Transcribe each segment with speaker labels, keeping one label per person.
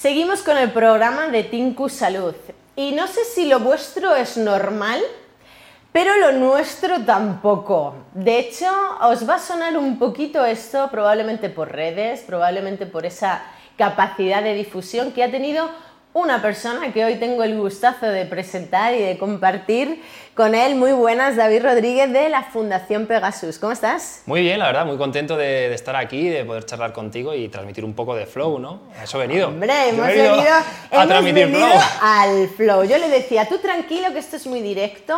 Speaker 1: Seguimos con el programa de Tinku Salud. Y no sé si lo vuestro es normal, pero lo nuestro tampoco. De hecho, os va a sonar un poquito esto, probablemente por redes, probablemente por esa capacidad de difusión que ha tenido una persona que hoy tengo el gustazo de presentar y de compartir con él. Muy buenas, David Rodríguez de la Fundación Pegasus. ¿Cómo estás?
Speaker 2: Muy bien, la verdad, muy contento de, estar aquí, de poder charlar contigo y transmitir un poco de flow, ¿no? A eso he venido.
Speaker 1: Hombre, hemos venido, a transmitir flow. al flow. Yo le decía, tú tranquilo que esto es muy directo,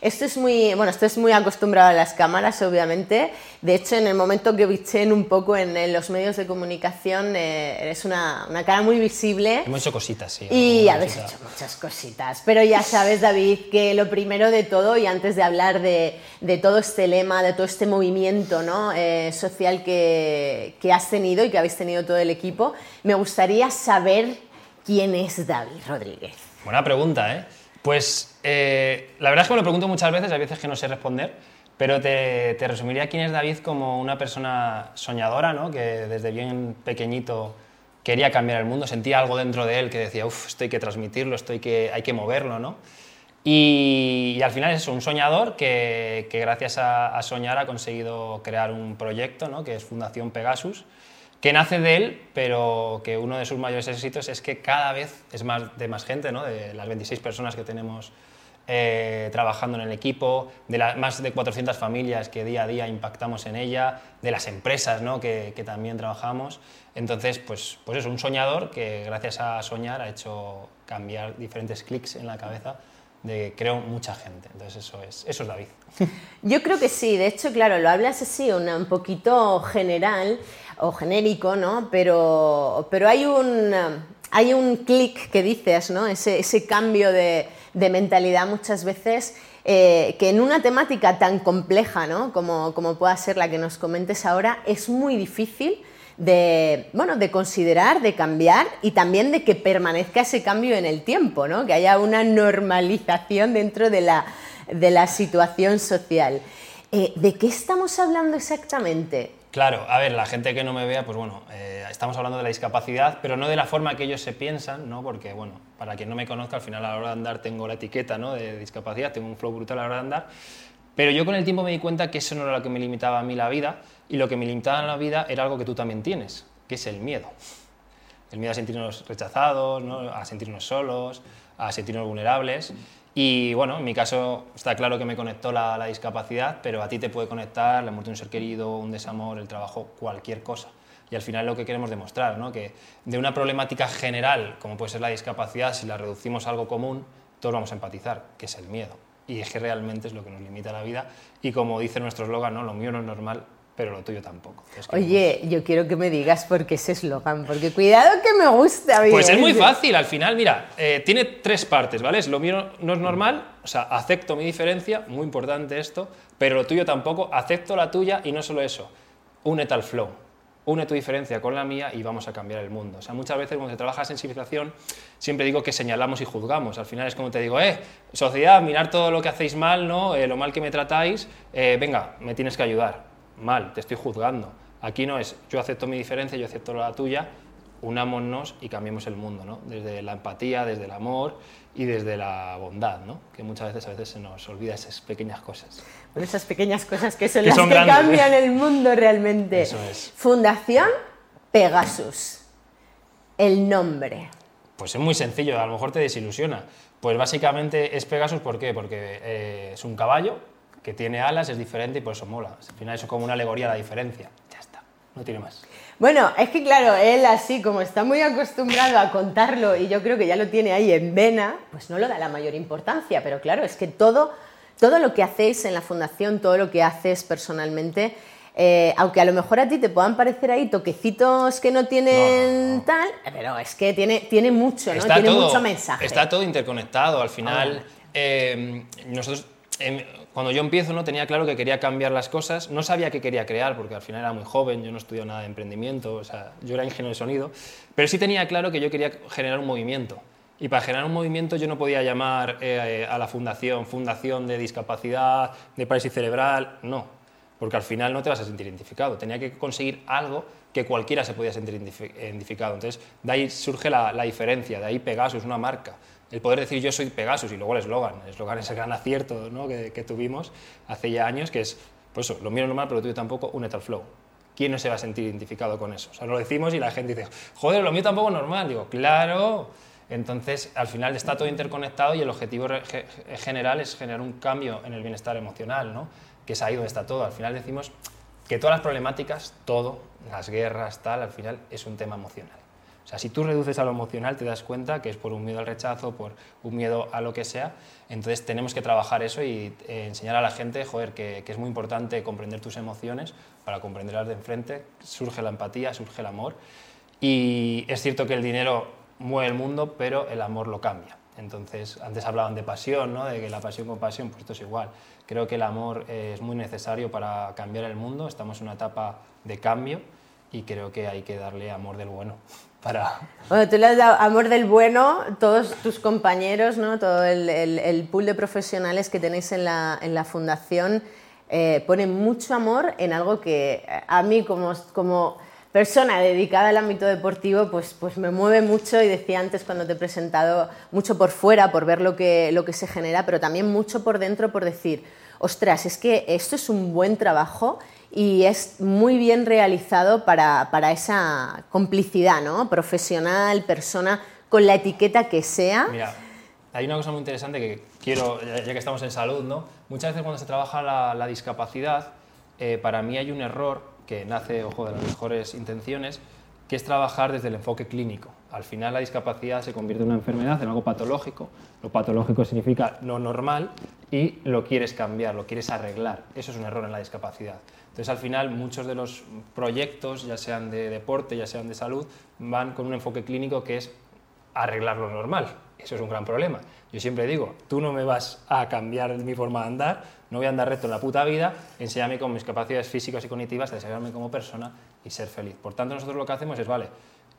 Speaker 1: esto es muy, bueno, esto es muy acostumbrado a las cámaras, obviamente. De hecho, en el momento que bichen un poco en, los medios de comunicación, eh, eres una, una, cara muy visible.
Speaker 2: Hemos hecho cositas, sí.
Speaker 1: Y habéis hecho muchas cositas. Pero ya sabes, David, que lo primero de todo, y antes de hablar de, de todo este lema, de todo este movimiento ¿no? Eh, social que, que has tenido y que habéis tenido todo el equipo, me gustaría saber quién es David Rodríguez.
Speaker 2: Buena pregunta, ¿eh? Pues eh, la verdad es que me lo pregunto muchas veces, hay veces que no sé responder, pero te, resumiría quién es David como una persona soñadora, ¿no? que desde bien pequeñito quería cambiar el mundo, sentía algo dentro de él que decía, uff, esto hay que transmitirlo, esto hay que, hay que moverlo, ¿no? Y, al final es un soñador que, gracias a, a, soñar ha conseguido crear un proyecto, ¿no? que es Fundación Pegasus, que nace de él, pero que uno de sus mayores éxitos es que cada vez es más de más gente, ¿no? de las 26 personas que tenemos eh, trabajando en el equipo, de las más de 400 familias que día a día impactamos en ella, de las empresas ¿no? que, que, también trabajamos. Entonces, pues, pues es un soñador que gracias a soñar ha hecho cambiar diferentes clics en la cabeza de creo mucha gente. Entonces eso es, eso es David.
Speaker 1: Yo creo que sí, de hecho, claro, lo hablas así, un poquito general, o genérico, ¿no? Pero, pero hay un, hay un clic que dices, ¿no? Ese, ese cambio de, de, mentalidad muchas veces eh, que en una temática tan compleja, ¿no? Como, como pueda ser la que nos comentes ahora, es muy difícil de, bueno, de considerar, de cambiar y también de que permanezca ese cambio en el tiempo, ¿no? que haya una normalización dentro de la, de la situación social. Eh, ¿De qué estamos hablando exactamente?
Speaker 2: Claro, a ver, la gente que no me vea, pues bueno, eh, estamos hablando de la discapacidad, pero no de la forma que ellos se piensan, ¿no? Porque, bueno, para quien no me conozca, al final a la hora de andar tengo la etiqueta, ¿no? De discapacidad, tengo un flow brutal a la hora de andar, pero yo con el tiempo me di cuenta que eso no era lo que me limitaba a mí la vida, y lo que me limitaba en la vida era algo que tú también tienes, que es el miedo. El miedo a sentirnos rechazados, a sentirnos solos, a sentirnos vulnerables. Y bueno, en mi caso está claro que me conectó la, discapacidad, pero a ti te puede conectar la muerte de un ser querido, un desamor, el trabajo, cualquier cosa. Y al final lo que queremos demostrar, ¿no? que de una problemática general, como puede ser la discapacidad, si la reducimos a algo común, todos vamos a empatizar, que es el miedo. Y es que realmente es lo que nos limita la vida. Y como dice nuestro eslogan, ¿no? lo mío no es normal, pero lo tuyo tampoco.
Speaker 1: Oye, yo quiero que me digas por qué ese eslogan, porque cuidado que me gusta.
Speaker 2: Pues es muy fácil, al final, mira, eh, tiene tres partes, ¿vale? Lo mío no es normal, o sea, acepto mi diferencia, muy importante esto, pero lo tuyo tampoco, acepto la tuya y no solo eso, únete al flow, une tu diferencia con la mía y vamos a cambiar el mundo. O sea, muchas veces cuando se trabaja sensibilización, siempre digo que señalamos y juzgamos. Al final es como te digo, eh, sociedad, mirar todo lo que hacéis mal, ¿no? Eh, lo mal que me tratáis, eh, venga, me tienes que ayudar mal, te estoy juzgando. Aquí no es yo acepto mi diferencia, yo acepto la tuya, unámonos y cambiemos el mundo, ¿no? Desde la empatía, desde el amor y desde la bondad, ¿no? Que muchas veces a veces se nos olvida esas pequeñas cosas.
Speaker 1: Bueno, esas pequeñas cosas que son las que cambian el mundo realmente.
Speaker 2: Eso es.
Speaker 1: Fundación Pegasus. El nombre.
Speaker 2: Pues es muy sencillo, a lo mejor te desilusiona. Pues básicamente es Pegasus, ¿por qué? Porque eh, es un caballo que tiene alas, es diferente y por eso mola. Al final eso es como una alegoría a la diferencia. Ya está, no tiene más.
Speaker 1: Bueno, es que claro, él así como está muy acostumbrado a contarlo y yo creo que ya lo tiene ahí en vena, pues no lo da la mayor importancia, pero claro, es que todo, todo lo que hacéis en la fundación, todo lo que haces personalmente, eh, aunque a lo mejor a ti te puedan parecer ahí toquecitos que no tienen tal, pero es que tiene, tiene mucho, ¿no? tiene mucho mensaje.
Speaker 2: Está todo interconectado, al final. Eh, nosotros cuando yo empiezo no tenía claro que quería cambiar las cosas, no sabía qué quería crear porque al final era muy joven, yo no estudié nada de emprendimiento, o sea, yo era ingeniero de sonido, pero sí tenía claro que yo quería generar un movimiento. Y para generar un movimiento yo no podía llamar eh, a la fundación Fundación de Discapacidad, de Parálisis Cerebral, no. porque al final no te vas a sentir identificado. Tenía que conseguir algo que cualquiera se podía sentir identificado. Entonces, de ahí surge la, diferencia, de ahí Pegasus, una marca. El poder decir yo soy Pegasus y luego el eslogan. El eslogan es el gran acierto ¿no? que, tuvimos hace ya años, que es, pues eso, lo mío normal, pero tú tampoco, únete al flow. ¿Quién no se va a sentir identificado con eso? O sea, lo decimos y la gente dice, joder, lo mío tampoco es normal. Digo, claro. Entonces, al final está todo interconectado y el objetivo general es generar un cambio en el bienestar emocional, ¿no? que es ahí donde está todo. Al final decimos que todas las problemáticas, todo, las guerras, tal, al final es un tema emocional. Si tú reduces a lo emocional, te das cuenta que es por un miedo al rechazo, por un miedo a lo que sea. Entonces tenemos que trabajar eso y eh, enseñar a la gente, joder, que, es muy importante comprender tus emociones para comprenderlas de enfrente. Surge la empatía, surge el amor. Y es cierto que el dinero mueve el mundo, pero el amor lo cambia. Entonces, antes hablaban de pasión, ¿no? de que la pasión con pasión, pues esto es igual. Creo que el amor es muy necesario para cambiar el mundo, estamos en una etapa de cambio y creo que hay que darle amor del bueno. Para...
Speaker 1: Bueno, tú le has dado amor del bueno, todos tus compañeros, ¿no? todo el, el, pool de profesionales que tenéis en la, en la fundación eh, ponen mucho amor en algo que a mí como, como persona dedicada al ámbito deportivo, pues, pues me mueve mucho y decía antes cuando te he presentado, mucho por fuera, por ver lo que, lo que se genera, pero también mucho por dentro por decir, ostras, es que esto es un buen trabajo y es muy bien realizado para, para esa complicidad, ¿no? Profesional, persona, con la etiqueta que sea.
Speaker 2: Mira, hay una cosa muy interesante que quiero, ya que estamos en salud, ¿no? Muchas veces cuando se trabaja la, discapacidad, eh, para mí hay un error que nace, ojo, de las mejores intenciones, que es trabajar desde el enfoque clínico. Al final la discapacidad se convierte en una enfermedad, en algo patológico. Lo patológico significa no normal y lo quieres cambiar, lo quieres arreglar. Eso es un error en la discapacidad. Entonces al final muchos de los proyectos, ya sean de deporte, ya sean de salud, van con un enfoque clínico que es arreglar lo normal. Eso es un gran problema. Yo siempre digo, tú no me vas a cambiar mi forma de andar, no voy a andar recto en la puta vida, enséñame con mis capacidades físicas y cognitivas desarrollarme como persona y ser feliz. Por tanto, nosotros lo que hacemos es, vale,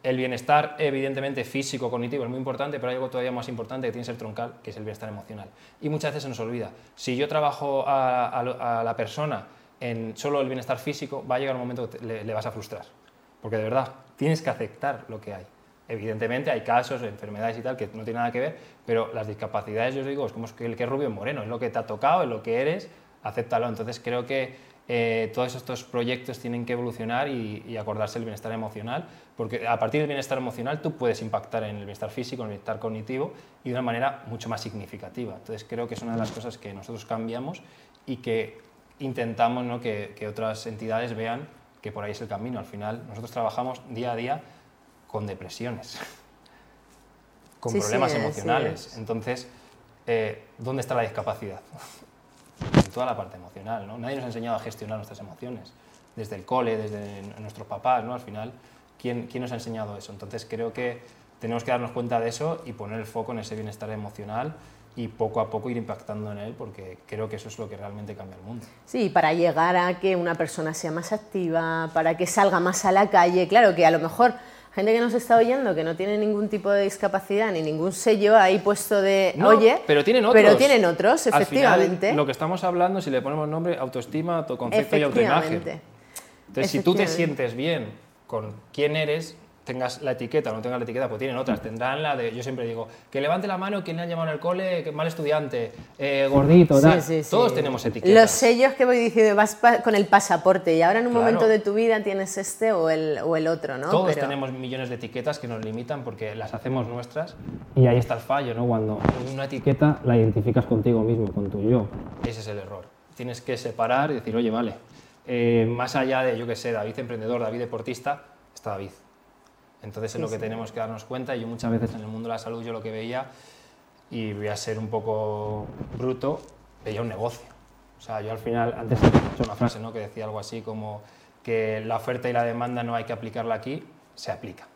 Speaker 2: el bienestar evidentemente físico, cognitivo es muy importante, pero hay algo todavía más importante que tiene que ser troncal, que es el bienestar emocional. Y muchas veces se nos olvida. Si yo trabajo a, la persona en solo el bienestar físico, va a llegar un momento que le vas a frustrar. Porque de verdad, tienes que aceptar lo que hay. Evidentemente hay casos, enfermedades y tal que no tienen nada que ver, pero las discapacidades, yo os digo, es como el que es rubio es moreno, es lo que te ha tocado, es lo que eres, acéptalo. Entonces creo que eh, todos estos proyectos tienen que evolucionar y, acordarse del bienestar emocional, porque a partir del bienestar emocional tú puedes impactar en el bienestar físico, en el bienestar cognitivo y de una manera mucho más significativa. Entonces creo que es una de las cosas que nosotros cambiamos y que intentamos ¿no? que, que otras entidades vean que por ahí es el camino. Al final nosotros trabajamos día a día con depresiones, con problemas emocionales. Entonces, eh, ¿dónde está la discapacidad? En toda la parte emocional. ¿no? Nadie nos ha enseñado a gestionar nuestras emociones, desde el cole, desde nuestros papás, ¿no? al final, ¿quién, ¿quién nos ha enseñado eso? Entonces, creo que tenemos que darnos cuenta de eso y poner el foco en ese bienestar emocional y poco a poco ir impactando en él porque creo que eso es lo que realmente cambia el mundo.
Speaker 1: Sí, para llegar a que una persona sea más activa, para que salga más a la calle, claro que a lo mejor gente que nos está oyendo que no tiene ningún tipo de discapacidad ni ningún sello ahí puesto de oye,
Speaker 2: pero tienen otros.
Speaker 1: Pero tienen otros, efectivamente.
Speaker 2: lo que estamos hablando, si le ponemos nombre, autoestima, autoconcepto y autoimagen. Entonces, si tú te sientes bien con quién eres, tengas la etiqueta o no tengas la etiqueta, pues tienen otras. Tendrán la de, yo siempre digo, que levante la mano quien le han llamado el cole, que mal estudiante, eh, gordito, tal. Todos tenemos etiquetas.
Speaker 1: Los sellos que voy diciendo, vas con el pasaporte y ahora en un momento de tu vida tienes este o el, o el otro, ¿no?
Speaker 2: Todos tenemos millones de etiquetas que nos limitan porque las hacemos nuestras y ahí está el fallo, ¿no? Cuando una etiqueta la identificas contigo mismo, con tu yo. Ese es el error. Tienes que separar y decir, oye, vale, eh, más allá de, yo qué sé, David emprendedor, David deportista, está David entonces es lo que tenemos que darnos cuenta. y Yo muchas veces en el mundo de la salud yo lo que veía, y voy a ser un poco bruto, veía un negocio. O sea, yo al final, antes he hecho una frase ¿no? que decía algo así como que la oferta y la demanda no hay que aplicarla aquí, se aplica.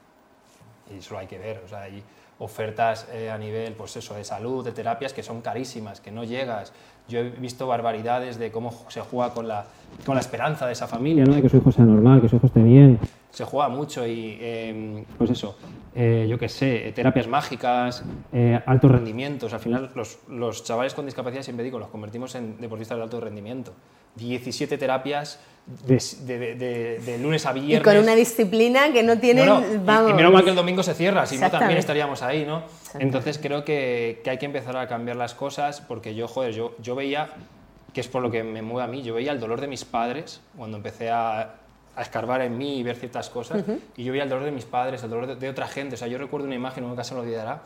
Speaker 2: Y eso lo hay que ver. O sea, hay ofertas eh, a nivel pues eso, de salud, de terapias que son carísimas, que no llegas. Yo he visto barbaridades de cómo se juega con la, con la esperanza de esa familia, ¿no? de que su hijo sea normal, que su hijo esté bien se juega mucho y, em, pues eso, eh, yo qué sé, terapias mágicas, eh, altos rendimientos. Al final, los, los, chavales con discapacidad, siempre digo, los convertimos en deportistas de alto rendimiento. 17 terapias de, de, lunes a viernes.
Speaker 1: Y con una disciplina que no tienen...
Speaker 2: vamos. Y, menos mal que el domingo se cierra, si no también estaríamos ahí, ¿no? Entonces creo que, que, hay que empezar a cambiar las cosas porque yo, joder, yo, yo veía, que es por lo que me mueve a mí, yo veía el dolor de mis padres cuando empecé a a escarbar en mí y ver ciertas cosas. Y yo veía el dolor de mis padres, el dolor de, otra gente. O sea, yo recuerdo una imagen, nunca se me olvidará,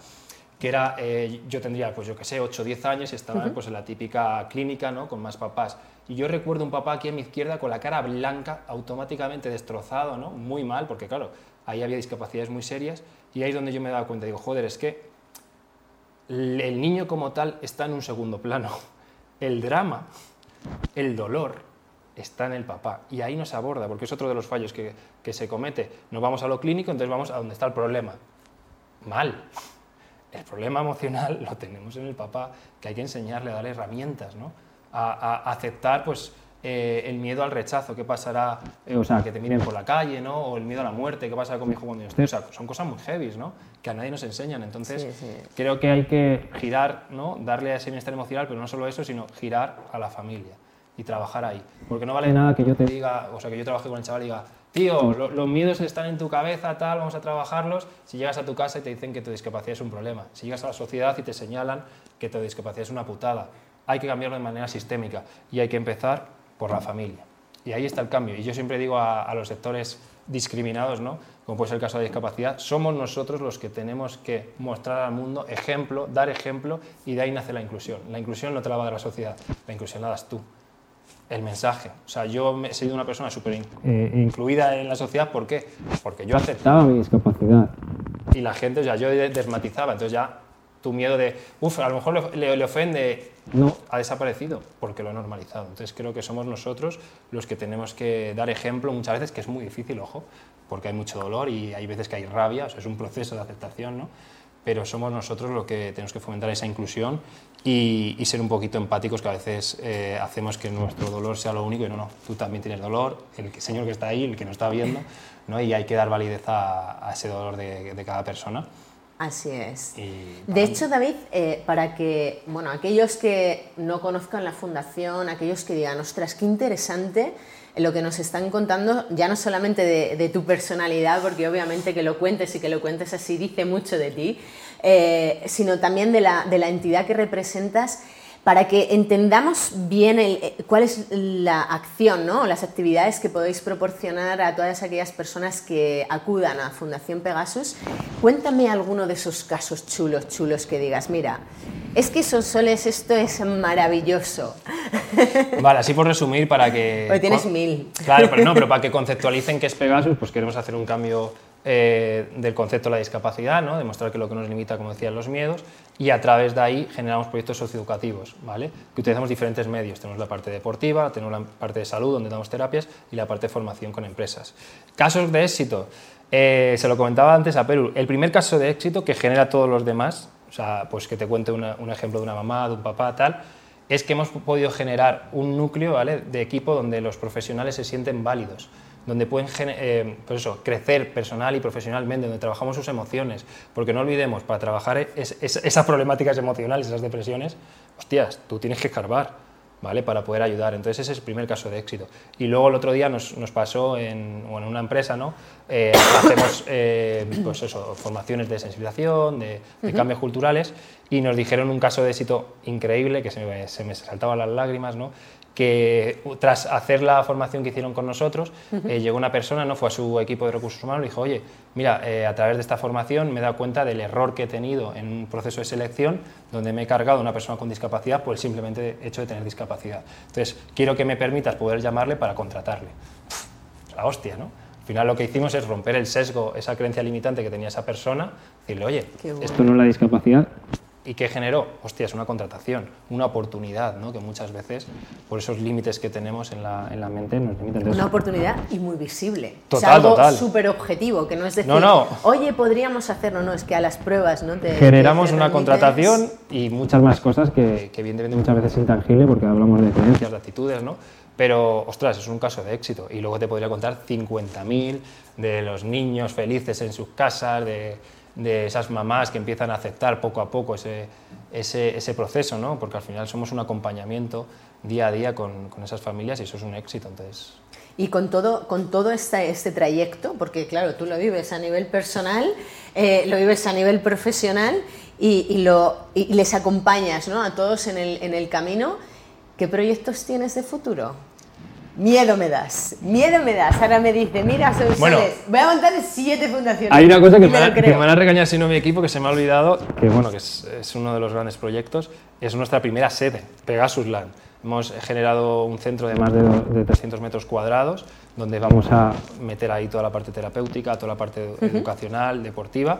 Speaker 2: que era, eh, yo tendría, pues yo qué sé, 8 o 10 años y estaba pues, en la típica clínica, ¿no? Con más papás. Y yo recuerdo un papá aquí a mi izquierda con la cara blanca, automáticamente destrozado, ¿no? Muy mal, porque claro, ahí había discapacidades muy serias. Y ahí es donde yo me daba cuenta, digo, joder, es que el niño como tal está en un segundo plano. El drama, el dolor, está en el papá. Y ahí no se aborda, porque es otro de los fallos que, se comete. No vamos a lo clínico, entonces vamos a donde está el problema. Mal. El problema emocional lo tenemos en el papá, que hay que enseñarle a darle herramientas, ¿no? a, aceptar pues, eh, el miedo al rechazo, qué pasará, eh, o sea, que te miren por la calle, ¿no? o el miedo a la muerte, qué pasará con mi hijo cuando yo esté. O sea, son cosas muy heavy, ¿no? que a nadie nos enseñan. Entonces, creo que hay que girar, ¿no? darle a ese bienestar emocional, pero no solo eso, sino girar a la familia y trabajar ahí. Porque no vale nada que yo te diga, o sea, que yo trabaje con el chaval y diga, tío, los miedos están en tu cabeza, tal, vamos a trabajarlos. Si llegas a tu casa y te dicen que tu discapacidad es un problema. Si llegas a la sociedad y te señalan que tu discapacidad es una putada. Hay que cambiarlo de manera sistémica y hay que empezar por la familia. Y ahí está el cambio. Y yo siempre digo a, los sectores discriminados, ¿no? como puede ser el caso de la discapacidad, somos nosotros los que tenemos que mostrar al mundo ejemplo, dar ejemplo y de ahí nace la inclusión. La inclusión no te la la sociedad, la inclusión la das tú el mensaje. O sea, yo he sido una persona súper eh, incluida en la sociedad, ¿por qué? Porque yo aceptaba mi discapacidad. Y la gente, o sea, yo desmatizaba, entonces ya tu miedo de, uff, a lo mejor le, le, ofende, no, ha desaparecido porque lo he normalizado. Entonces creo que somos nosotros los que tenemos que dar ejemplo muchas veces, que es muy difícil, ojo, porque hay mucho dolor y hay veces que hay rabia, o sea, es un proceso de aceptación, ¿no? pero somos nosotros los que tenemos que fomentar esa inclusión y, ser un poquito empáticos, que a veces eh, hacemos que nuestro dolor sea lo único y no, no, tú también tienes dolor, el señor que está ahí, el que nos está viendo, ¿no? y hay que dar validez a, ese dolor de, cada persona.
Speaker 1: Así es. de hecho, David, eh, para que, bueno, aquellos que no conozcan la fundación, aquellos que digan, ostras, qué interesante, lo que nos están contando, ya no solamente de, tu personalidad, porque obviamente que lo cuentes y que lo cuentes así dice mucho de ti, eh, sino también de la, de la, entidad que representas, para que entendamos bien eh, cuál es la acción, ¿no? las actividades que podéis proporcionar a todas aquellas personas que acudan a Fundación Pegasus. Cuéntame alguno de esos casos chulos, chulos que digas, mira, es que Sonsoles, esto es maravilloso.
Speaker 2: Vale, así por resumir, para que.
Speaker 1: Porque tienes mil.
Speaker 2: Claro, pero no, pero para que conceptualicen qué es Pegasus, pues queremos hacer un cambio eh, del concepto de la discapacidad, ¿no? demostrar que lo que nos limita, como decían, los miedos, y a través de ahí generamos proyectos socioeducativos, ¿vale? que utilizamos diferentes medios. Tenemos la parte deportiva, tenemos la parte de salud, donde damos terapias, y la parte de formación con empresas. Casos de éxito. Eh, se lo comentaba antes a Perú. El primer caso de éxito que genera todos los demás o sea, pues que te cuente un ejemplo de una mamá, de un papá, tal, es que hemos podido generar un núcleo de equipo donde los profesionales se sienten válidos, donde pueden eh, pues eso, crecer personal y profesionalmente, donde trabajamos sus emociones, porque no olvidemos, para trabajar esas problemáticas emocionales, esas depresiones, hostias, tú tienes que escarbar ¿vale? Para poder ayudar. Entonces ese es el primer caso de éxito. Y luego el otro día nos, nos pasó en, en, una empresa, ¿no? Eh, hacemos eh, pues eso, formaciones de sensibilización, de, cambios culturales, y nos dijeron un caso de éxito increíble, que se me, se me saltaban las lágrimas, ¿no? Que tras hacer la formación que hicieron con nosotros, eh, llegó una persona, no fue a su equipo de recursos humanos, y dijo, oye, mira, eh, a través de esta formación me he dado cuenta del error que he tenido en un proceso de selección donde me he cargado a una persona con discapacidad por el simplemente hecho de tener discapacidad. Entonces, quiero que me permitas poder llamarle para contratarle. la hostia, ¿no? Al final lo que hicimos es romper el sesgo, esa creencia limitante que tenía esa persona, decirle, oye, esto no es la discapacidad, ¿Y qué generó? Hostia, es una contratación, una oportunidad, ¿no? que muchas veces, por esos límites que tenemos en la, en la mente, nos limitan.
Speaker 1: Una oportunidad y muy visible.
Speaker 2: Total,
Speaker 1: es algo súper objetivo, que no es decir, no, no. oye, podríamos hacerlo, no, es que a las pruebas no te.
Speaker 2: Generamos una contratación y muchas más cosas que, que evidentemente muchas veces es intangible porque hablamos de creencias, de actitudes, ¿no? Pero, ostras, es un caso de éxito. Y luego te podría contar 50.000 de los niños felices en sus casas, de de esas mamás que empiezan a aceptar poco a poco ese, ese, ese proceso, ¿no? porque al final somos un acompañamiento día a día con, con esas familias y eso es un éxito. Entonces,
Speaker 1: y con todo, con todo este, este trayecto, porque claro, tú lo vives a nivel personal, eh, lo vives a nivel profesional y, y lo, y les acompañas ¿no? a todos en el, en el camino, ¿qué proyectos tienes de futuro? Miedo me das, miedo me das. Ahora me dice, mira, soy
Speaker 2: Bueno.
Speaker 1: voy a montar siete fundaciones.
Speaker 2: Hay una cosa que me,
Speaker 1: lo
Speaker 2: va- que me van a regañar si no mi equipo, que se me ha olvidado, que bueno, que es, es uno de los grandes proyectos, es nuestra primera sede, Pegasus Land. Hemos generado un centro de más de, de 300 metros cuadrados, donde vamos a meter ahí toda la parte terapéutica, toda la parte educacional, deportiva,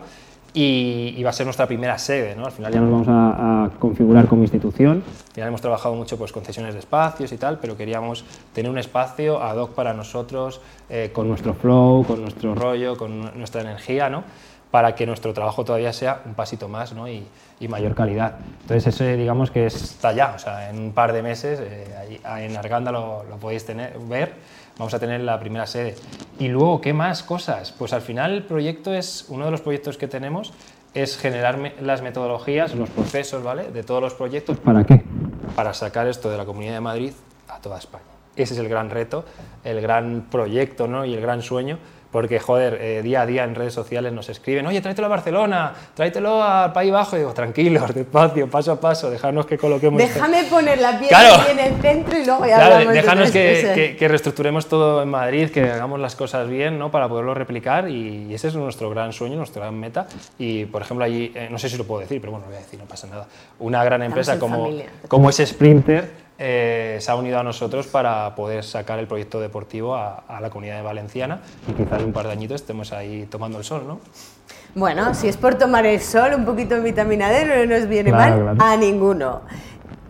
Speaker 2: y, y va a ser nuestra primera sede. ¿no? Al final ya nos vamos a, a configurar como institución. Al final hemos trabajado mucho pues, con cesiones de espacios y tal, pero queríamos tener un espacio ad hoc para nosotros, eh, con nuestro flow, con nuestro rollo, con nuestra energía, ¿no? para que nuestro trabajo todavía sea un pasito más ¿no? y, y mayor calidad. Entonces, eso digamos que está ya, o sea, en un par de meses, eh, ahí- en Arganda lo, lo podéis tener, ver, vamos a tener la primera sede. Y luego, ¿qué más cosas? Pues al final el proyecto es, uno de los proyectos que tenemos es generar me- las metodologías, los procesos, ¿vale? De todos los proyectos. ¿Para qué? Para sacar esto de la Comunidad de Madrid a toda España. Ese es el gran reto, el gran proyecto ¿no? y el gran sueño, porque, joder, eh, día a día en redes sociales nos escriben, oye, tráetelo a Barcelona, tráetelo al País Bajo, y digo, tranquilos, despacio, paso a paso, dejarnos que coloquemos... esto".
Speaker 1: Déjame poner la piedra
Speaker 2: Claro.
Speaker 1: en el centro y luego ya
Speaker 2: Claro,
Speaker 1: hablamos
Speaker 2: déjanos que, que- que reestructuremos todo en Madrid, que hagamos las cosas bien, ¿no? Para poderlo replicar y, ese es nuestro gran sueño, nuestra gran meta. Y, por ejemplo, allí, eh, no sé si lo puedo decir, pero bueno, lo voy a decir, no pasa nada. Una gran empresa como,
Speaker 1: familia.
Speaker 2: como es Sprinter eh, se ha unido a nosotros para poder sacar el proyecto deportivo a, a la comunidad de Valenciana y quizás en un par de añitos estemos ahí tomando el sol, ¿no?
Speaker 1: Bueno, si es por tomar el sol, un poquito de vitamina D no nos viene
Speaker 2: Claro,
Speaker 1: mal
Speaker 2: claro.
Speaker 1: a ninguno.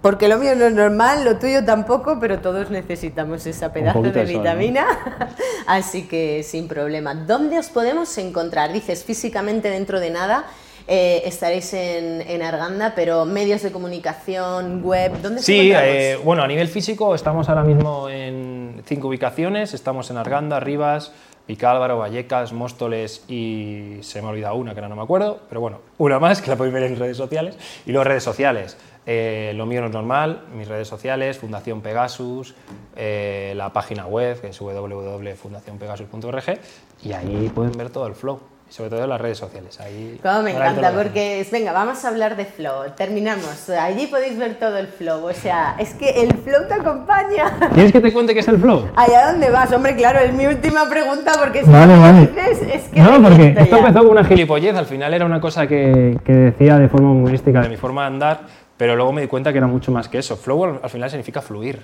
Speaker 1: Porque lo mío no es normal, lo tuyo tampoco, pero todos necesitamos esa pedazo de
Speaker 2: de sol, ¿no?
Speaker 1: vitamina. Así que sin problema. ¿Dónde os podemos encontrar? Dices físicamente dentro de nada. Eh, estaréis en, en Arganda, pero medios de comunicación, web, ¿dónde
Speaker 2: Sí, eh, bueno, a nivel físico estamos ahora mismo en cinco ubicaciones. Estamos en Arganda, Rivas, Vicálvaro, Vallecas, Móstoles y se me ha olvidado una que ahora no me acuerdo, pero bueno, una más que la podéis ver en redes sociales. Y luego redes sociales. eh, lo mío no es normal, mis redes sociales, Fundación Pegasus, eh, la página web que es www.fundacionpegasus.org y ahí pueden ver todo el flow, sobre todo en las redes sociales. Ahí
Speaker 1: Como me encanta, porque es, venga, vamos a hablar de flow. Terminamos. Allí podéis ver todo el flow. O sea, es que el flow te acompaña.
Speaker 2: ¿Quieres que te cuente qué es el flow?
Speaker 1: ¿Allá dónde vas? Hombre, claro, es mi última pregunta porque si
Speaker 2: Vale,
Speaker 1: no
Speaker 2: vale.
Speaker 1: dices, es que
Speaker 2: No, porque esto
Speaker 1: ya.
Speaker 2: empezó con una gilipollez, al final era una cosa que, que decía de forma humorística de mi forma de andar, pero luego me di cuenta que era mucho más que eso. Flow al- al final significa fluir,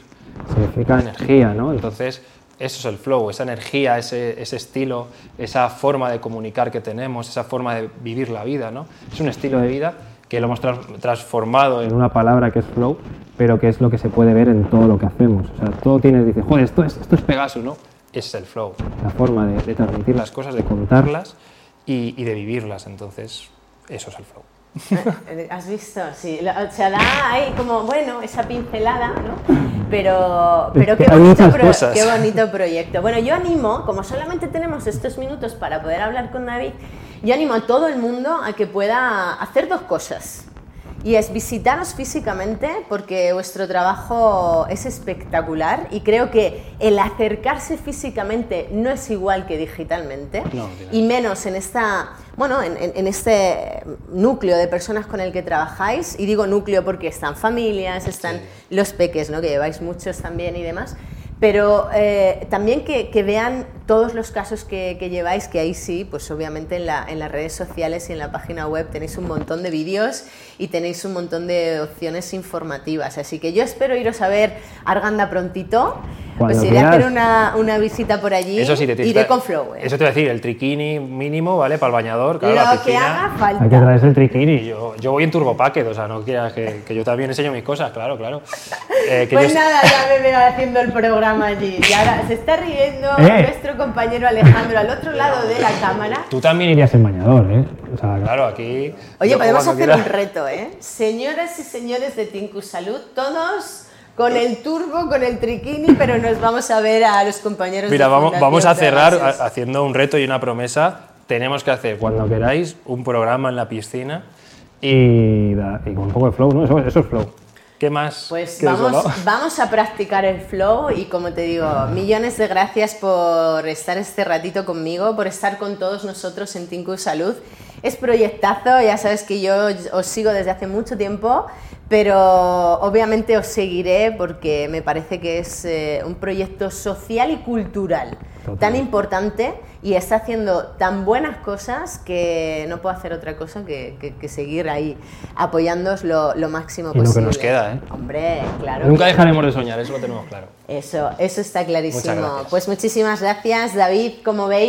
Speaker 2: significa energía, ¿no? Entonces, eso es el flow, esa energía, ese, ese estilo, esa forma de comunicar que tenemos, esa forma de vivir la vida, ¿no? Es un estilo de vida que lo hemos transformado en una palabra que es flow, pero que es lo que se puede ver en todo lo que hacemos. O sea, todo tienes, dices, joder, esto es, esto es Pegasus, ¿no? Es el flow, la forma de, transmitir las cosas, de contarlas y, y de vivirlas. Entonces, eso es el flow.
Speaker 1: ¿Has visto? Sí, o sea, da ahí como, bueno, esa pincelada, ¿no? Pero, pero qué, bonito pro- qué bonito proyecto. Bueno, yo animo, como solamente tenemos estos minutos para poder hablar con David, yo animo a todo el mundo a que pueda hacer dos cosas. Y es visitaros físicamente porque vuestro trabajo es espectacular y creo que el acercarse físicamente no es igual que digitalmente.
Speaker 2: No,
Speaker 1: y menos en esta bueno en, en- en este núcleo de personas con el que trabajáis. Y digo núcleo porque están familias están los peques no que lleváis muchos también y demás. Pero eh, también que, que vean todos los casos que, que lleváis, que ahí sí, pues obviamente en, la- en las redes sociales y en la página web tenéis un montón de vídeos y tenéis un montón de opciones informativas. Así que yo espero iros a ver Arganda prontito.
Speaker 2: Cuando
Speaker 1: pues iré a hacer
Speaker 2: quieras.
Speaker 1: una, una visita por allí.
Speaker 2: Eso sí, te
Speaker 1: iré
Speaker 2: que-
Speaker 1: con Flow. ¿eh?
Speaker 2: Eso te voy a decir, el triquini mínimo, ¿vale? Para el bañador, claro,
Speaker 1: Lo
Speaker 2: la
Speaker 1: que
Speaker 2: piscina.
Speaker 1: haga falta.
Speaker 2: Hay que traerse el triquini. Yo, yo voy en turbo packet, o sea, no quieras que, que yo también enseño mis cosas, claro, claro. Eh, que
Speaker 1: Pues
Speaker 2: yo-
Speaker 1: nada, ya me veo haciendo el programa allí. Y ahora se está riendo
Speaker 2: Eh.
Speaker 1: nuestro compañero Alejandro al otro lado de la cámara.
Speaker 2: Tú también irías en bañador, ¿eh? O sea, claro, aquí...
Speaker 1: Oye, podemos hacer
Speaker 2: quiera-
Speaker 1: un reto, ¿eh? Señoras y señores de Tinku Salud, todos con el turbo, con el triquini, pero nos vamos a ver a los compañeros
Speaker 2: Mira,
Speaker 1: de
Speaker 2: vamos, vamos a cerrar ha- haciendo un reto y una promesa tenemos que hacer cuando queráis un programa en la piscina y, y con un poco de flow, ¿no? Eso, eso es flow. ¿Qué más?
Speaker 1: Pues
Speaker 2: que eso,
Speaker 1: vamos,
Speaker 2: no?
Speaker 1: vamos a practicar el flow y como te digo, millones de gracias por estar este ratito conmigo, por estar con todos nosotros en Tinku Salud. Es proyectazo, ya sabes que yo os sigo desde hace mucho tiempo, pero obviamente os seguiré porque me parece que es eh, un proyecto social y cultural
Speaker 2: Total.
Speaker 1: tan importante y está haciendo tan buenas cosas que no puedo hacer otra cosa que, que- que seguir ahí apoyándoos lo, lo máximo
Speaker 2: Y lo que
Speaker 1: posible.
Speaker 2: nos queda, ¿eh?
Speaker 1: Hombre, claro.
Speaker 2: Nunca
Speaker 1: que-
Speaker 2: dejaremos de soñar, eso lo tenemos claro.
Speaker 1: Eso, eso está clarísimo. Pues muchísimas gracias, David. Como veis,